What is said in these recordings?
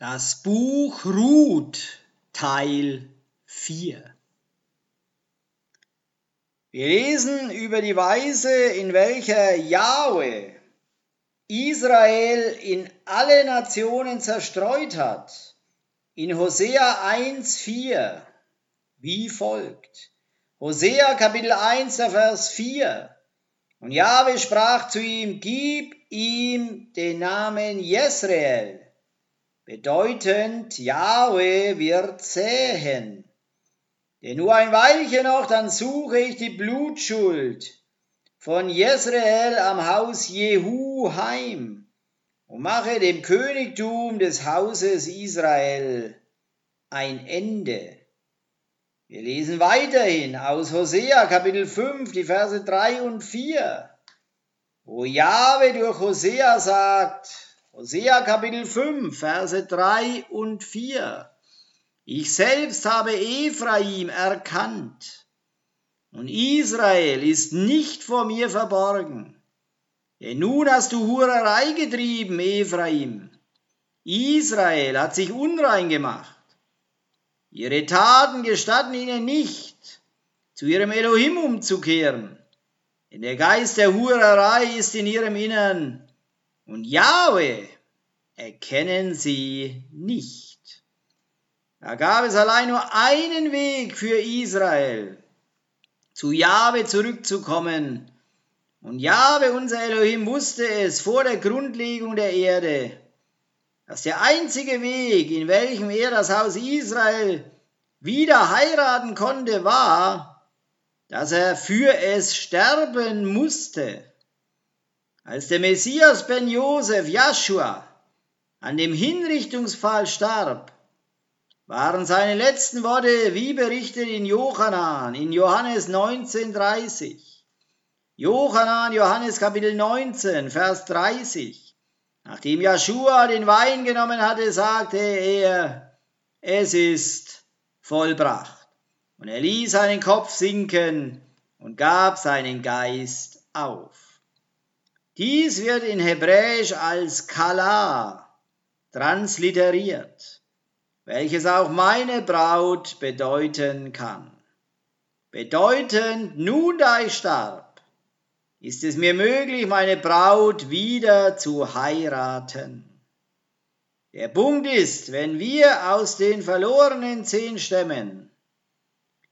Das Buch Ruth Teil 4 Wir lesen über die Weise, in welcher Jahwe Israel in alle Nationen zerstreut hat. In Hosea 1,4 wie folgt. Hosea Kapitel 1, Vers 4. Und Jahwe sprach zu ihm, gib ihm den Namen Jesrael bedeutend, Jahwe wird säen. Denn nur ein Weilchen noch, dann suche ich die Blutschuld von Jezreel am Haus Jehu heim und mache dem Königtum des Hauses Israel ein Ende. Wir lesen weiterhin aus Hosea Kapitel 5, die Verse 3 und 4, wo Jahwe durch Hosea sagt, Hosea Kapitel 5, Verse 3 und 4. Ich selbst habe Ephraim erkannt und Israel ist nicht vor mir verborgen. Denn nun hast du Hurerei getrieben, Ephraim. Israel hat sich unrein gemacht. Ihre Taten gestatten ihnen nicht, zu ihrem Elohim umzukehren. Denn der Geist der Hurerei ist in ihrem Innern und Jahwe erkennen sie nicht. Da gab es allein nur einen Weg für Israel, zu Jahwe zurückzukommen. Und Jahwe, unser Elohim, wusste es vor der Grundlegung der Erde, dass der einzige Weg, in welchem er das Haus Israel wieder heiraten konnte, war, dass er für es sterben musste. Als der Messias ben Josef, Joshua, an dem Hinrichtungsfall starb, waren seine letzten Worte wie berichtet in Johannan, in Johannes 19,30. Johannan, Johannes Kapitel 19, Vers 30. Nachdem Joshua den Wein genommen hatte, sagte er, es ist vollbracht. Und er ließ seinen Kopf sinken und gab seinen Geist auf. Dies wird in Hebräisch als Kala transliteriert, welches auch meine Braut bedeuten kann. Bedeutend, nun da ich starb, ist es mir möglich, meine Braut wieder zu heiraten. Der Punkt ist, wenn wir aus den verlorenen zehn Stämmen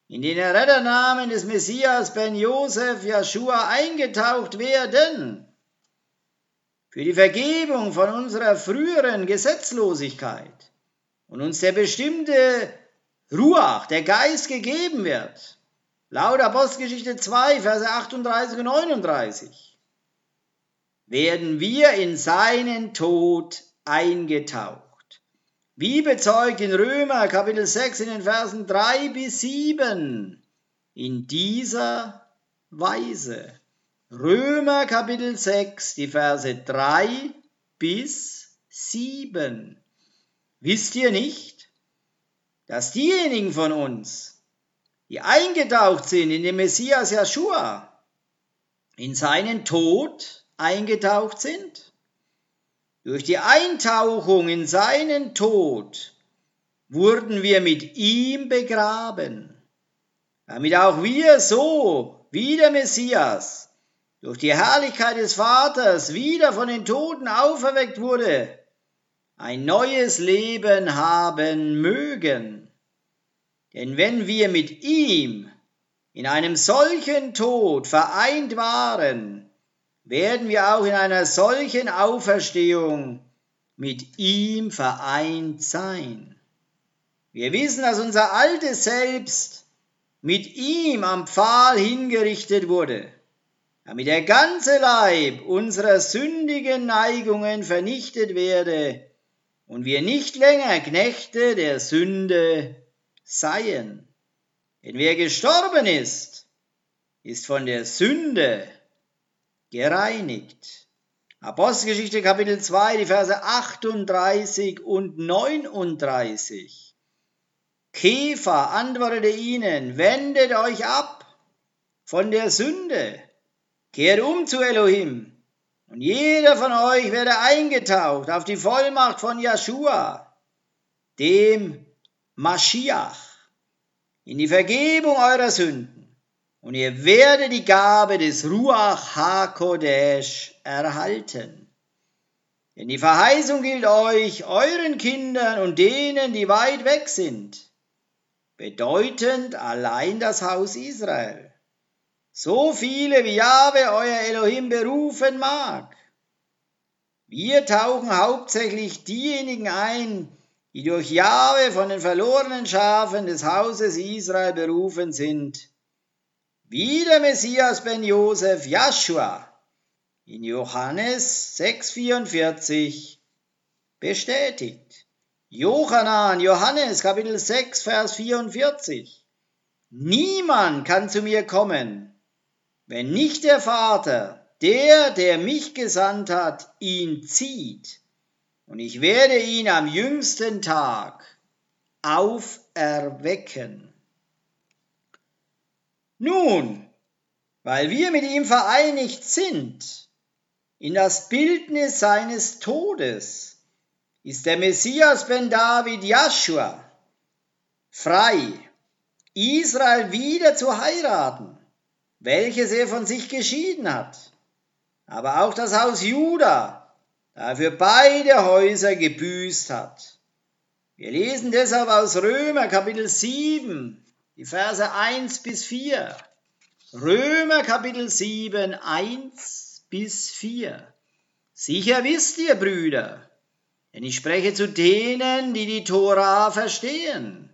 in den Retternamen des Messias Ben Josef Joshua eingetaucht werden, für die Vergebung von unserer früheren Gesetzlosigkeit und uns der bestimmte Ruach, der Geist gegeben wird. Laut Apostelgeschichte 2, Verse 38 und 39 werden wir in seinen Tod eingetaucht. Wie bezeugt in Römer Kapitel 6 in den Versen 3 bis 7 in dieser Weise. Römer Kapitel 6, die Verse 3 bis 7. Wisst ihr nicht, dass diejenigen von uns, die eingetaucht sind in den Messias Joshua, in seinen Tod eingetaucht sind? Durch die Eintauchung in seinen Tod wurden wir mit ihm begraben, damit auch wir so wie der Messias durch die Herrlichkeit des Vaters wieder von den Toten auferweckt wurde, ein neues Leben haben mögen. Denn wenn wir mit ihm in einem solchen Tod vereint waren, werden wir auch in einer solchen Auferstehung mit ihm vereint sein. Wir wissen, dass unser altes Selbst mit ihm am Pfahl hingerichtet wurde damit der ganze Leib unserer sündigen Neigungen vernichtet werde und wir nicht länger Knechte der Sünde seien. Denn wer gestorben ist, ist von der Sünde gereinigt. Apostelgeschichte Kapitel 2, die Verse 38 und 39. Käfer antwortete ihnen, wendet euch ab von der Sünde Kehrt um zu Elohim, und jeder von euch werde eingetaucht auf die Vollmacht von Joshua, dem Maschiach, in die Vergebung eurer Sünden, und ihr werdet die Gabe des Ruach HaKodesh erhalten. Denn die Verheißung gilt euch, euren Kindern und denen, die weit weg sind, bedeutend allein das Haus Israel. So viele wie Jahwe euer Elohim berufen mag. Wir tauchen hauptsächlich diejenigen ein, die durch Jahwe von den verlorenen Schafen des Hauses Israel berufen sind, wie der Messias ben Josef Joshua in Johannes 6,44 bestätigt. Johannan, Johannes, Kapitel 6, Vers 44. Niemand kann zu mir kommen, wenn nicht der Vater, der, der mich gesandt hat, ihn zieht, und ich werde ihn am jüngsten Tag auferwecken. Nun, weil wir mit ihm vereinigt sind, in das Bildnis seines Todes, ist der Messias ben David Joshua frei, Israel wieder zu heiraten, welches er von sich geschieden hat, aber auch das Haus Juda, da er für beide Häuser gebüßt hat. Wir lesen deshalb aus Römer Kapitel 7, die Verse 1 bis 4. Römer Kapitel 7, 1 bis 4. Sicher wisst ihr, Brüder, denn ich spreche zu denen, die die Tora verstehen,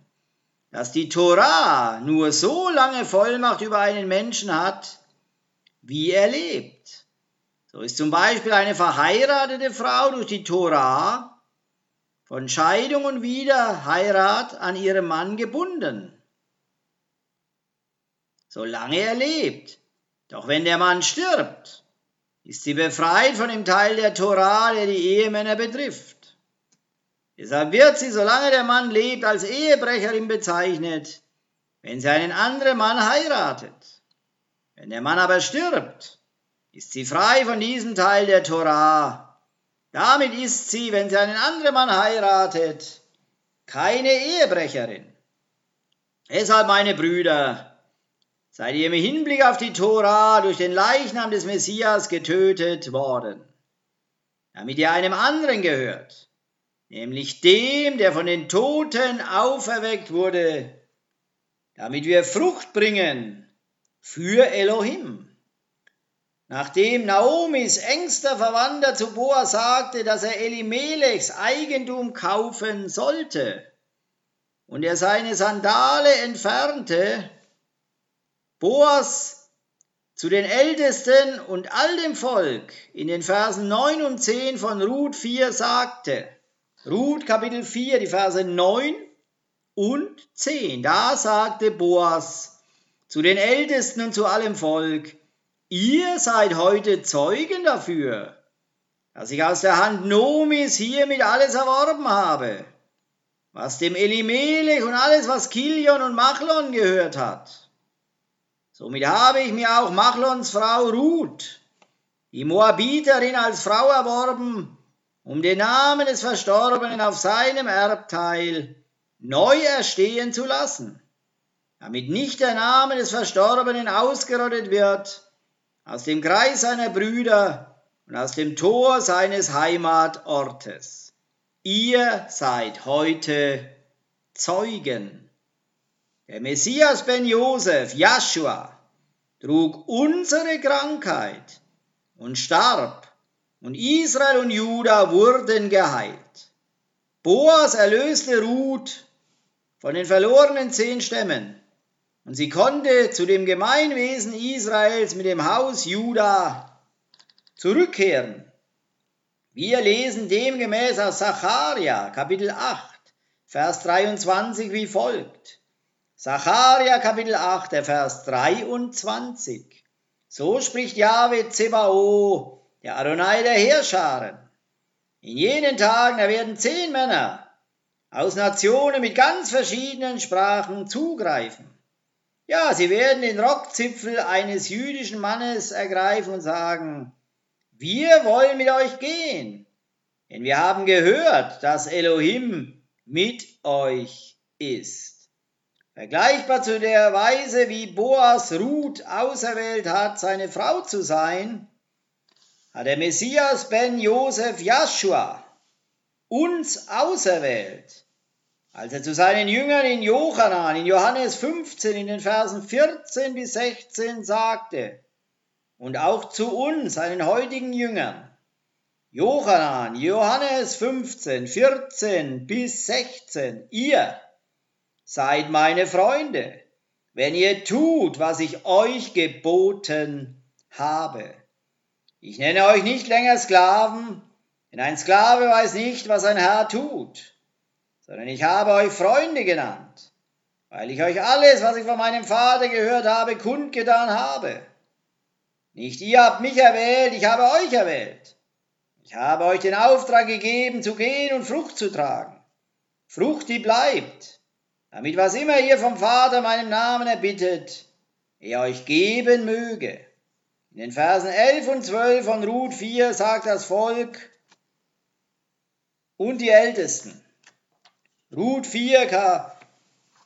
dass die Tora nur so lange Vollmacht über einen Menschen hat, wie er lebt. So ist zum Beispiel eine verheiratete Frau durch die Tora von Scheidung und Wiederheirat an ihrem Mann gebunden. Solange er lebt. Doch wenn der Mann stirbt, ist sie befreit von dem Teil der Tora, der die Ehemänner betrifft. Deshalb wird sie, solange der Mann lebt, als Ehebrecherin bezeichnet, wenn sie einen anderen Mann heiratet. Wenn der Mann aber stirbt, ist sie frei von diesem Teil der Torah. Damit ist sie, wenn sie einen anderen Mann heiratet, keine Ehebrecherin. Deshalb, meine Brüder, seid ihr im Hinblick auf die Torah durch den Leichnam des Messias getötet worden, damit ihr einem anderen gehört nämlich dem, der von den Toten auferweckt wurde, damit wir Frucht bringen für Elohim. Nachdem Naomis engster Verwandter zu Boas sagte, dass er Elimelechs Eigentum kaufen sollte, und er seine Sandale entfernte, Boas zu den Ältesten und all dem Volk in den Versen 9 und 10 von Ruth 4 sagte, Ruth Kapitel 4, die Verse 9 und 10. Da sagte Boas zu den Ältesten und zu allem Volk, ihr seid heute Zeugen dafür, dass ich aus der Hand Nomis hiermit alles erworben habe, was dem Elimelech und alles, was Kilion und Machlon gehört hat. Somit habe ich mir auch Machlons Frau Ruth, die Moabiterin, als Frau erworben, um den Namen des Verstorbenen auf seinem Erbteil neu erstehen zu lassen, damit nicht der Name des Verstorbenen ausgerottet wird aus dem Kreis seiner Brüder und aus dem Tor seines Heimatortes. Ihr seid heute Zeugen. Der Messias ben Josef, Joshua, trug unsere Krankheit und starb und Israel und Juda wurden geheilt. Boas erlöste Ruth von den verlorenen zehn Stämmen und sie konnte zu dem Gemeinwesen Israels mit dem Haus Juda zurückkehren. Wir lesen demgemäß aus Zacharia, Kapitel 8, Vers 23 wie folgt. Zacharia, Kapitel 8, der Vers 23. So spricht Jahwe Zebao, der Adonai der Heerscharen. In jenen Tagen, da werden zehn Männer aus Nationen mit ganz verschiedenen Sprachen zugreifen. Ja, sie werden den Rockzipfel eines jüdischen Mannes ergreifen und sagen, wir wollen mit euch gehen, denn wir haben gehört, dass Elohim mit euch ist. Vergleichbar zu der Weise, wie Boas Ruth auserwählt hat, seine Frau zu sein, der Messias ben Josef Joshua uns auserwählt, als er zu seinen Jüngern in Johannan, in Johannes 15, in den Versen 14 bis 16 sagte, und auch zu uns, seinen heutigen Jüngern, Johannan, Johannes 15, 14 bis 16, ihr seid meine Freunde, wenn ihr tut, was ich euch geboten habe. Ich nenne euch nicht länger Sklaven, denn ein Sklave weiß nicht, was ein Herr tut, sondern ich habe euch Freunde genannt, weil ich euch alles, was ich von meinem Vater gehört habe, kundgetan habe. Nicht ihr habt mich erwählt, ich habe euch erwählt. Ich habe euch den Auftrag gegeben, zu gehen und Frucht zu tragen. Frucht, die bleibt, damit was immer ihr vom Vater meinem Namen erbittet, er euch geben möge. In den Versen 11 und 12 von Ruth 4 sagt das Volk und die Ältesten. Ruth 4,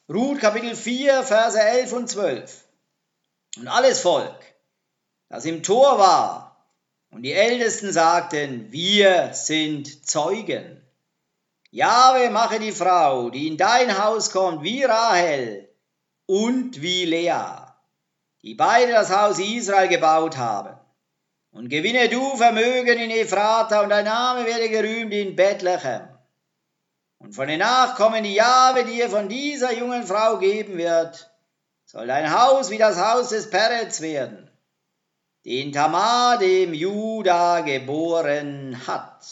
Ruth Kapitel 4, Verse 11 und 12. Und alles Volk, das im Tor war, und die Ältesten sagten, wir sind Zeugen. Jahwe mache die Frau, die in dein Haus kommt, wie Rahel und wie Lea die beide das Haus Israel gebaut haben. Und gewinne du Vermögen in Ephrata und dein Name werde gerühmt in Bethlehem. Und von den Nachkommen, die Jahwe dir von dieser jungen Frau geben wird, soll dein Haus wie das Haus des Peretz werden, den Tamar dem Juda geboren hat.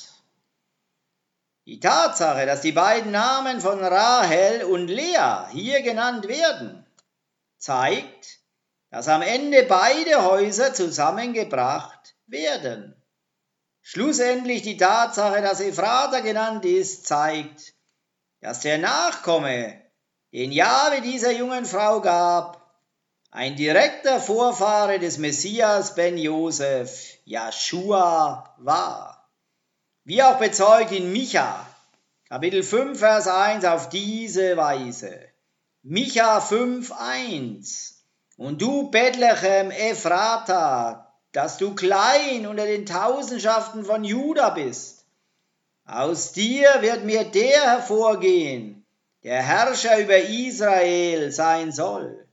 Die Tatsache, dass die beiden Namen von Rahel und Lea hier genannt werden, zeigt, dass am Ende beide Häuser zusammengebracht werden. Schlussendlich die Tatsache, dass Ephrata genannt ist, zeigt, dass der Nachkomme, den Jahwe dieser jungen Frau gab, ein direkter Vorfahre des Messias ben Josef, Joshua, war. Wie auch bezeugt in Micha, Kapitel 5, Vers 1 auf diese Weise. Micha 5, 1. Und du, Bethlehem Ephrata, dass du klein unter den Tausendschaften von Juda bist. Aus dir wird mir der hervorgehen, der Herrscher über Israel sein soll.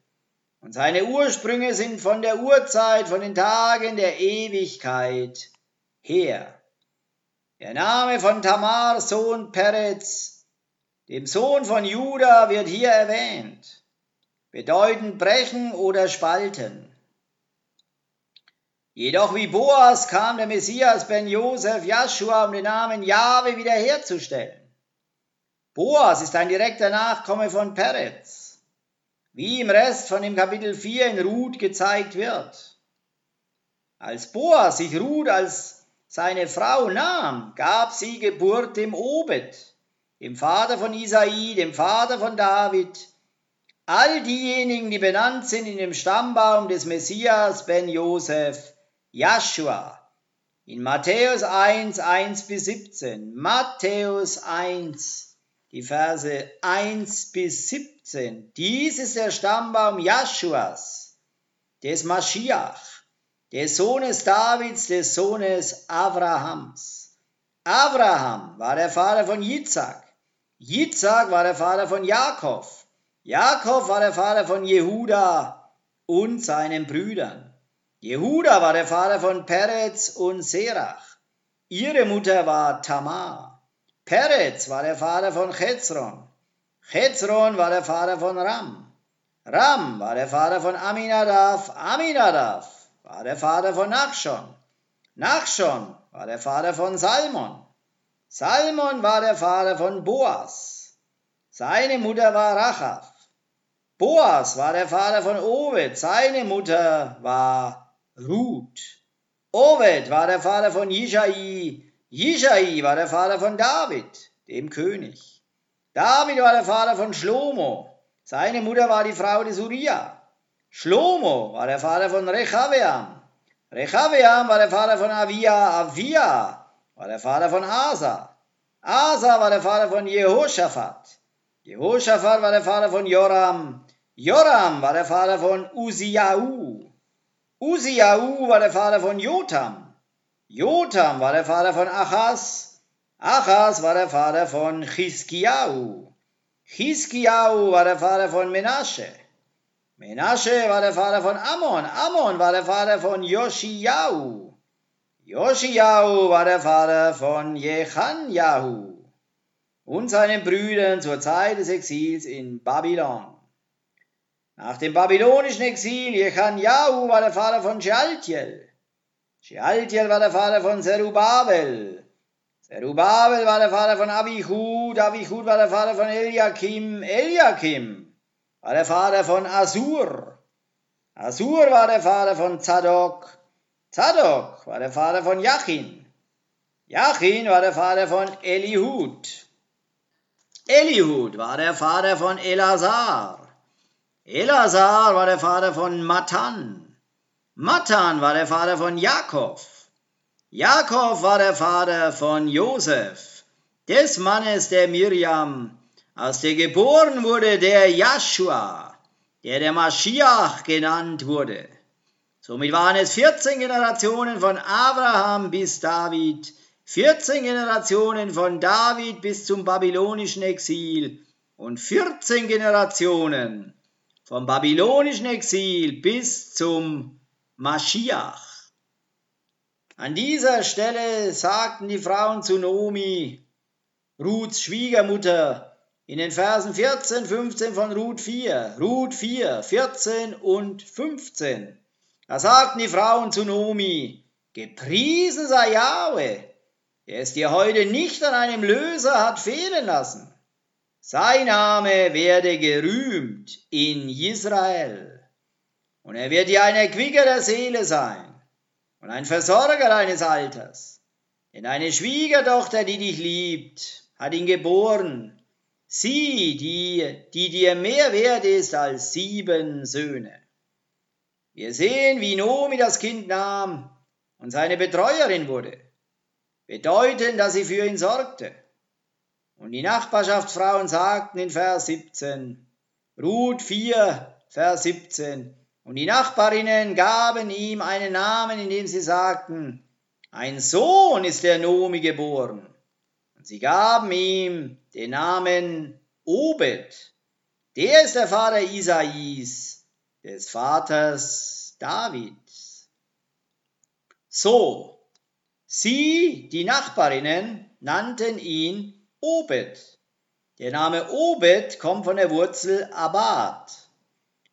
Und seine Ursprünge sind von der Urzeit, von den Tagen der Ewigkeit her. Der Name von Tamar, Sohn Peretz, dem Sohn von Juda, wird hier erwähnt bedeuten brechen oder spalten. Jedoch wie Boas kam der Messias ben Josef Joshua, um den Namen Jahwe wiederherzustellen. Boas ist ein direkter Nachkomme von Peretz, wie im Rest von dem Kapitel 4 in Ruth gezeigt wird. Als Boas sich Ruth als seine Frau nahm, gab sie Geburt dem Obed, dem Vater von Isai, dem Vater von David, all diejenigen, die benannt sind in dem Stammbaum des Messias ben Josef, Joshua, in Matthäus 1, 1 bis 17, Matthäus 1, die Verse 1 bis 17. Dies ist der Stammbaum Joshuas, des Maschiach, des Sohnes Davids, des Sohnes Abrahams. Abraham war der Vater von Jitzak. Jitzak war der Vater von Jakob. Jakob war der Vater von Jehuda und seinen Brüdern. Jehuda war der Vater von Peretz und Serach. Ihre Mutter war Tamar. Peretz war der Vater von Chezron. Chezron war der Vater von Ram. Ram war der Vater von Aminadab. Aminadab war der Vater von Nachschon. Nachschon war der Vater von Salmon. Salmon war der Vater von Boas. Seine Mutter war Rachaf. Boas war der Vater von Ovid, seine Mutter war Ruth. Ovid war der Vater von Jishai, Jishai war der Vater von David, dem König. David war der Vater von Shlomo, seine Mutter war die Frau des Uriah. Shlomo war der Vater von Rechabeam. Rechabeam war der Vater von Avia, Avia war der Vater von Asa. Asa war der Vater von Jehoshaphat. Jehoshaphat war der Vater von Joram. Joram war der Vater von Uziahu. Uziahu war der Vater von Jotam. Jotam war der Vater von Achas. Achas war der Vater von Chiskiau. Chiskiau war der Vater von Menasche. Menasche war der Vater von Ammon. Ammon war der Vater von Joschiau. Joschiau war der Vater von Jechanjahu und seinen Brüdern zur Zeit des Exils in Babylon. Nach dem babylonischen Exil Jechanjahu war der Vater von Shealtiel. Shealtiel war der Vater von Zerubabel. Zerubabel war der Vater von Abichud. Abichud war der Vater von Eliakim. Eliakim war der Vater von Asur. Asur war der Vater von Zadok. Zadok war der Vater von Jachin. Jachin war der Vater von Elihud. Elihud war der Vater von Elazar. Elazar war der Vater von Matan. Matan war der Vater von Jakob. Jakob war der Vater von Josef, des Mannes der Miriam, aus der geboren wurde der Joshua, der der Maschiach genannt wurde. Somit waren es 14 Generationen von Abraham bis David, 14 Generationen von David bis zum babylonischen Exil und 14 Generationen vom babylonischen Exil bis zum Maschiach. An dieser Stelle sagten die Frauen zu Nomi, Ruths Schwiegermutter, in den Versen 14, 15 von Ruth 4, Ruth 4, 14 und 15. Da sagten die Frauen zu Nomi, gepriesen sei Jahwe, der es dir heute nicht an einem Löser hat fehlen lassen. Sein Name werde gerühmt in Israel. Und er wird dir ein Erquicker der Seele sein und ein Versorger deines Alters. Denn eine Schwiegertochter, die dich liebt, hat ihn geboren. Sie, die, die dir mehr wert ist als sieben Söhne. Wir sehen, wie Nomi das Kind nahm und seine Betreuerin wurde, bedeutend, dass sie für ihn sorgte. Und die Nachbarschaftsfrauen sagten in Vers 17, Ruth 4, Vers 17, und die Nachbarinnen gaben ihm einen Namen, indem sie sagten, ein Sohn ist der Nomi geboren. Und sie gaben ihm den Namen Obed. Der ist der Vater Isais des Vaters Davids. So, sie, die Nachbarinnen, nannten ihn Obed. Der Name Obed kommt von der Wurzel Abad,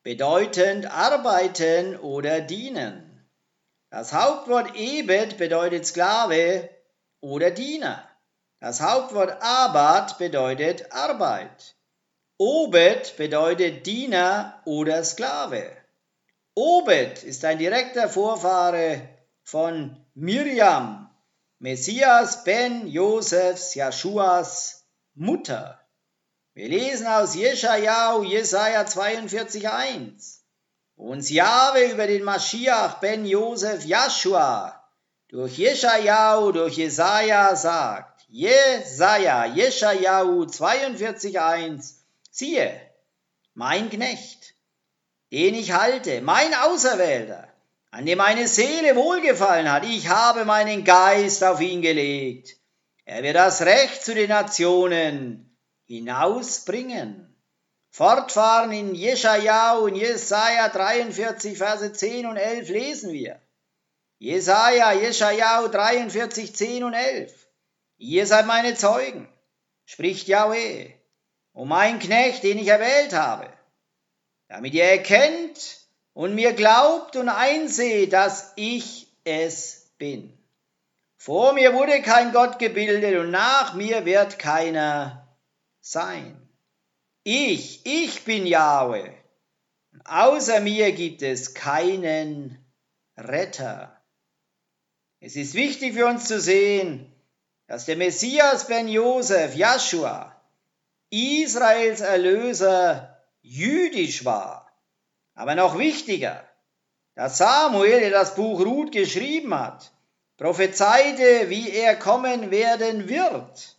bedeutend arbeiten oder dienen. Das Hauptwort Ebed bedeutet Sklave oder Diener. Das Hauptwort Abad bedeutet Arbeit. Obed bedeutet Diener oder Sklave. Obed ist ein direkter Vorfahre von Miriam, Messias ben Josefs, Jeschuas Mutter. Wir lesen aus Jeschajau, Jesaja 42,1. Uns Jahwe über den Maschiach ben Josef Joshua durch Jeschajau, durch Jesaja sagt. Jesaja, Jeschajau 42,1 Siehe, mein Knecht, den ich halte, mein Auserwählter, an dem meine Seele wohlgefallen hat, ich habe meinen Geist auf ihn gelegt. Er wird das Recht zu den Nationen hinausbringen. Fortfahren in Jeschajah und Jesaja 43, Verse 10 und 11 lesen wir. Jesaja, Jeschajah 43, 10 und 11. Ihr seid meine Zeugen, spricht Yahweh um mein Knecht, den ich erwählt habe, damit ihr erkennt und mir glaubt und einseht, dass ich es bin. Vor mir wurde kein Gott gebildet und nach mir wird keiner sein. Ich, ich bin Jahwe. Außer mir gibt es keinen Retter. Es ist wichtig für uns zu sehen, dass der Messias Ben Josef, Joshua, Israels Erlöser jüdisch war. Aber noch wichtiger, dass Samuel, der das Buch Ruth geschrieben hat, prophezeite, wie er kommen werden wird.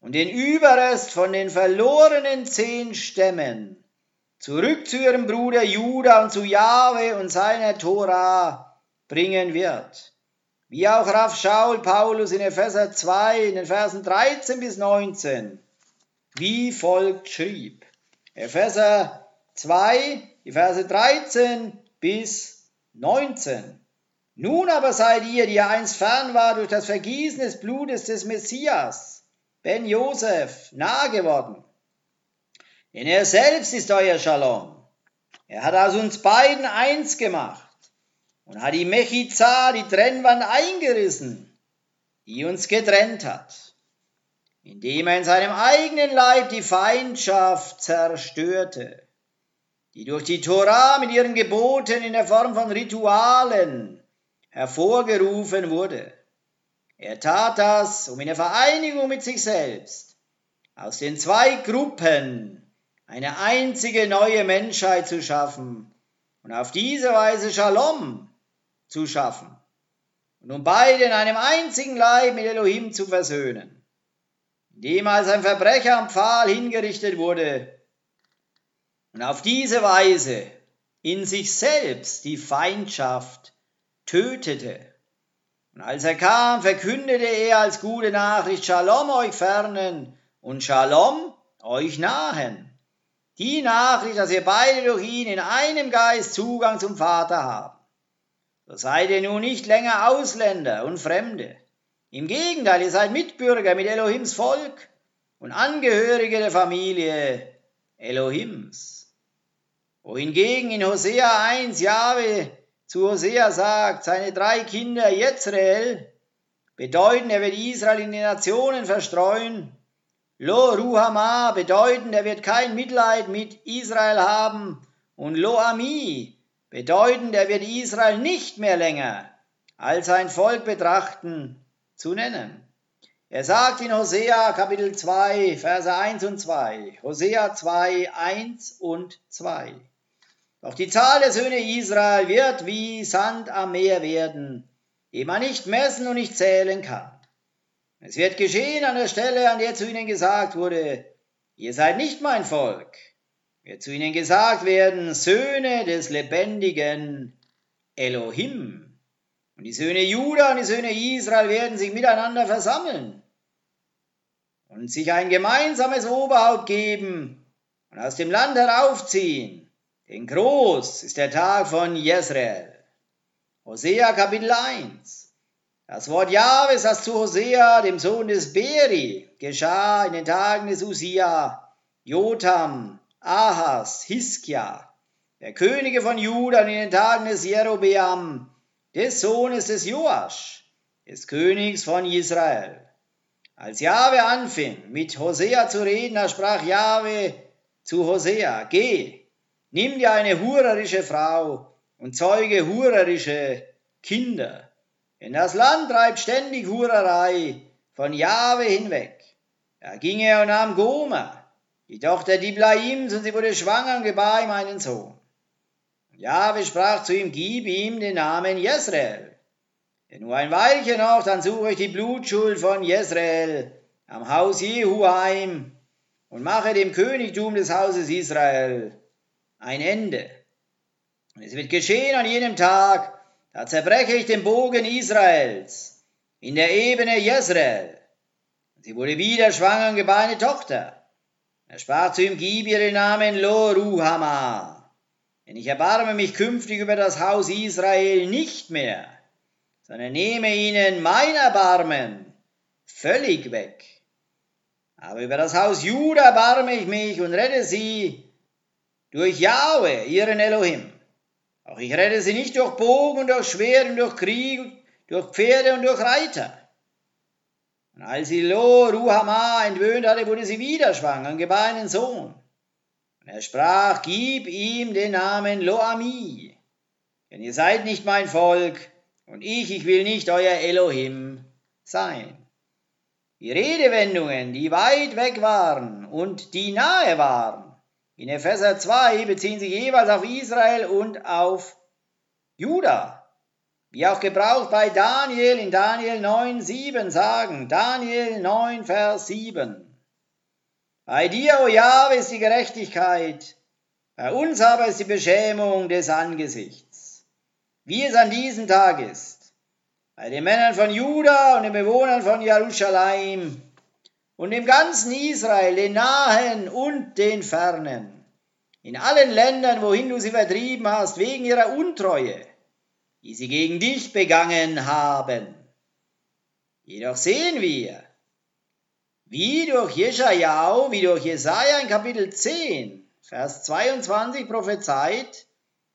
und den Überrest von den verlorenen zehn Stämmen zurück zu ihrem Bruder Juda und zu Jahwe und seiner Tora bringen wird. Wie auch Raff Shaul Paulus in Epheser 2 in den Versen 13 bis 19 wie folgt schrieb. Epheser 2, die Verse 13 bis 19. Nun aber seid ihr, die ihr einst fern war durch das Vergießen des Blutes des Messias, Ben Josef, nahe geworden. Denn er selbst ist euer Shalom. Er hat aus uns beiden eins gemacht und hat die Mechiza, die Trennwand, eingerissen, die uns getrennt hat, indem er in seinem eigenen Leib die Feindschaft zerstörte, die durch die Tora mit ihren Geboten in der Form von Ritualen hervorgerufen wurde. Er tat das, um in der Vereinigung mit sich selbst aus den zwei Gruppen eine einzige neue Menschheit zu schaffen und auf diese Weise Shalom zu schaffen und um beide in einem einzigen Leib mit Elohim zu versöhnen, indem als ein Verbrecher am Pfahl hingerichtet wurde und auf diese Weise in sich selbst die Feindschaft tötete. Und als er kam, verkündete er als gute Nachricht, Shalom euch fernen und Shalom euch nahen. Die Nachricht, dass ihr beide durch ihn in einem Geist Zugang zum Vater habt. So seid ihr nun nicht länger Ausländer und Fremde. Im Gegenteil, ihr seid Mitbürger mit Elohims Volk und Angehörige der Familie Elohims. Wohingegen in Hosea 1 Jahwe zu Hosea sagt, seine drei Kinder Jezreel bedeuten, er wird Israel in die Nationen verstreuen. Lo Ruhama bedeuten, er wird kein Mitleid mit Israel haben. Und Lo Ami bedeuten, er wird Israel nicht mehr länger als ein Volk betrachten zu nennen. Er sagt in Hosea Kapitel 2, Verse 1 und 2, Hosea 2, 1 und 2. Doch die Zahl der Söhne Israel wird wie Sand am Meer werden, die man nicht messen und nicht zählen kann. Es wird geschehen an der Stelle, an der zu ihnen gesagt wurde, ihr seid nicht mein Volk, wird zu ihnen gesagt werden, Söhne des lebendigen Elohim. Und die Söhne Juda und die Söhne Israel werden sich miteinander versammeln und sich ein gemeinsames Oberhaupt geben und aus dem Land heraufziehen denn groß ist der Tag von Jezreel. Hosea Kapitel 1. Das Wort Jahwes, das zu Hosea, dem Sohn des Beri, geschah in den Tagen des Usia, Jotam, Ahas, Hiskia, der Könige von Juda in den Tagen des Jerobeam, des Sohnes des Joasch, des Königs von Israel. Als Jahwe anfing, mit Hosea zu reden, da sprach Jahwe zu Hosea, geh, Nimm dir eine hurerische Frau und zeuge hurerische Kinder. Denn das Land treibt ständig Hurerei von Jahwe hinweg. Da ging er und nahm Goma, die Tochter Diblaims, und sie wurde schwanger und gebar ihm einen Sohn. Und Jahwe sprach zu ihm, gib ihm den Namen Jezreel. Denn nur ein Weilchen noch, dann suche ich die Blutschuld von Jezreel am Haus Jehu heim und mache dem Königtum des Hauses Israel ein Ende. Und es wird geschehen an jenem Tag, da zerbreche ich den Bogen Israels in der Ebene Jezreel. Sie wurde wieder schwanger und gebar eine Tochter. Er sprach zu ihm, gib ihr den Namen Lo Ruhama, denn ich erbarme mich künftig über das Haus Israel nicht mehr, sondern nehme ihnen mein Erbarmen völlig weg. Aber über das Haus Juda erbarme ich mich und rette sie durch Jahwe, ihren Elohim. Auch ich rette sie nicht durch Bogen, durch Schwert und durch Krieg, durch Pferde und durch Reiter. Und als sie Lo Ruhama entwöhnt hatte, wurde sie wieder schwanger und gebar einen Sohn. Und er sprach, gib ihm den Namen Loami, denn ihr seid nicht mein Volk, und ich, ich will nicht euer Elohim sein. Die Redewendungen, die weit weg waren und die nahe waren, in Epheser 2 beziehen sich jeweils auf Israel und auf Juda. Wie auch gebraucht bei Daniel in Daniel 9, 7 sagen. Daniel 9, Vers 7. Bei dir, o oh Jahwe, ist die Gerechtigkeit, bei uns aber ist die Beschämung des Angesichts. Wie es an diesem Tag ist, bei den Männern von Juda und den Bewohnern von Jerusalem und im ganzen Israel, den nahen und den fernen, in allen Ländern, wohin du sie vertrieben hast, wegen ihrer Untreue, die sie gegen dich begangen haben. Jedoch sehen wir, wie durch Jeschajau, wie durch Jesaja in Kapitel 10, Vers 22 prophezeit,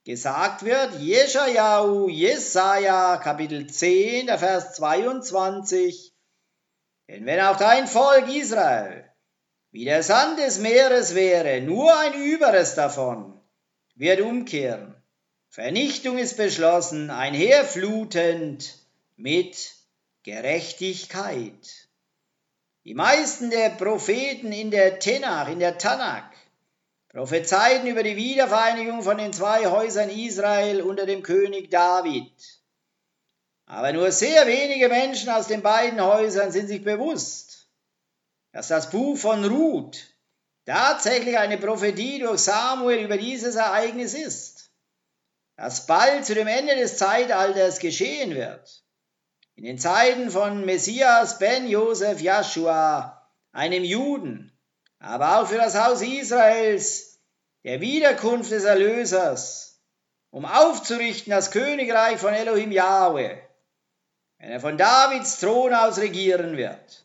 gesagt wird, Jeschajau, Jesaja, Kapitel 10, der Vers 22, denn wenn auch dein Volk Israel wie der Sand des Meeres wäre, nur ein Überrest davon wird umkehren. Vernichtung ist beschlossen, einherflutend mit Gerechtigkeit. Die meisten der Propheten in der Tenach, in der Tanakh, prophezeiten über die Wiedervereinigung von den zwei Häusern Israel unter dem König David. Aber nur sehr wenige Menschen aus den beiden Häusern sind sich bewusst, dass das Buch von Ruth tatsächlich eine Prophetie durch Samuel über dieses Ereignis ist, das bald zu dem Ende des Zeitalters geschehen wird. In den Zeiten von Messias ben Josef Joshua, einem Juden, aber auch für das Haus Israels, der Wiederkunft des Erlösers, um aufzurichten das Königreich von Elohim Yahweh, wenn er von Davids Thron aus regieren wird.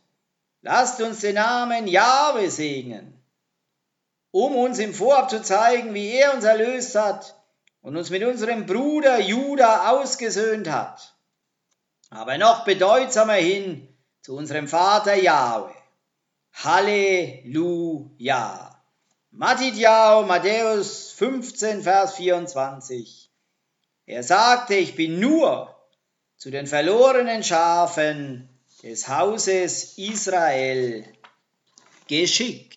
Lasst uns den Namen Jahwe segnen, um uns im Vorab zu zeigen, wie er uns erlöst hat und uns mit unserem Bruder Judah ausgesöhnt hat. Aber noch bedeutsamer hin zu unserem Vater Jahwe. Halleluja. Matidjau, Matthäus 15, Vers 24. Er sagte, ich bin nur zu den verlorenen Schafen des Hauses Israel geschickt.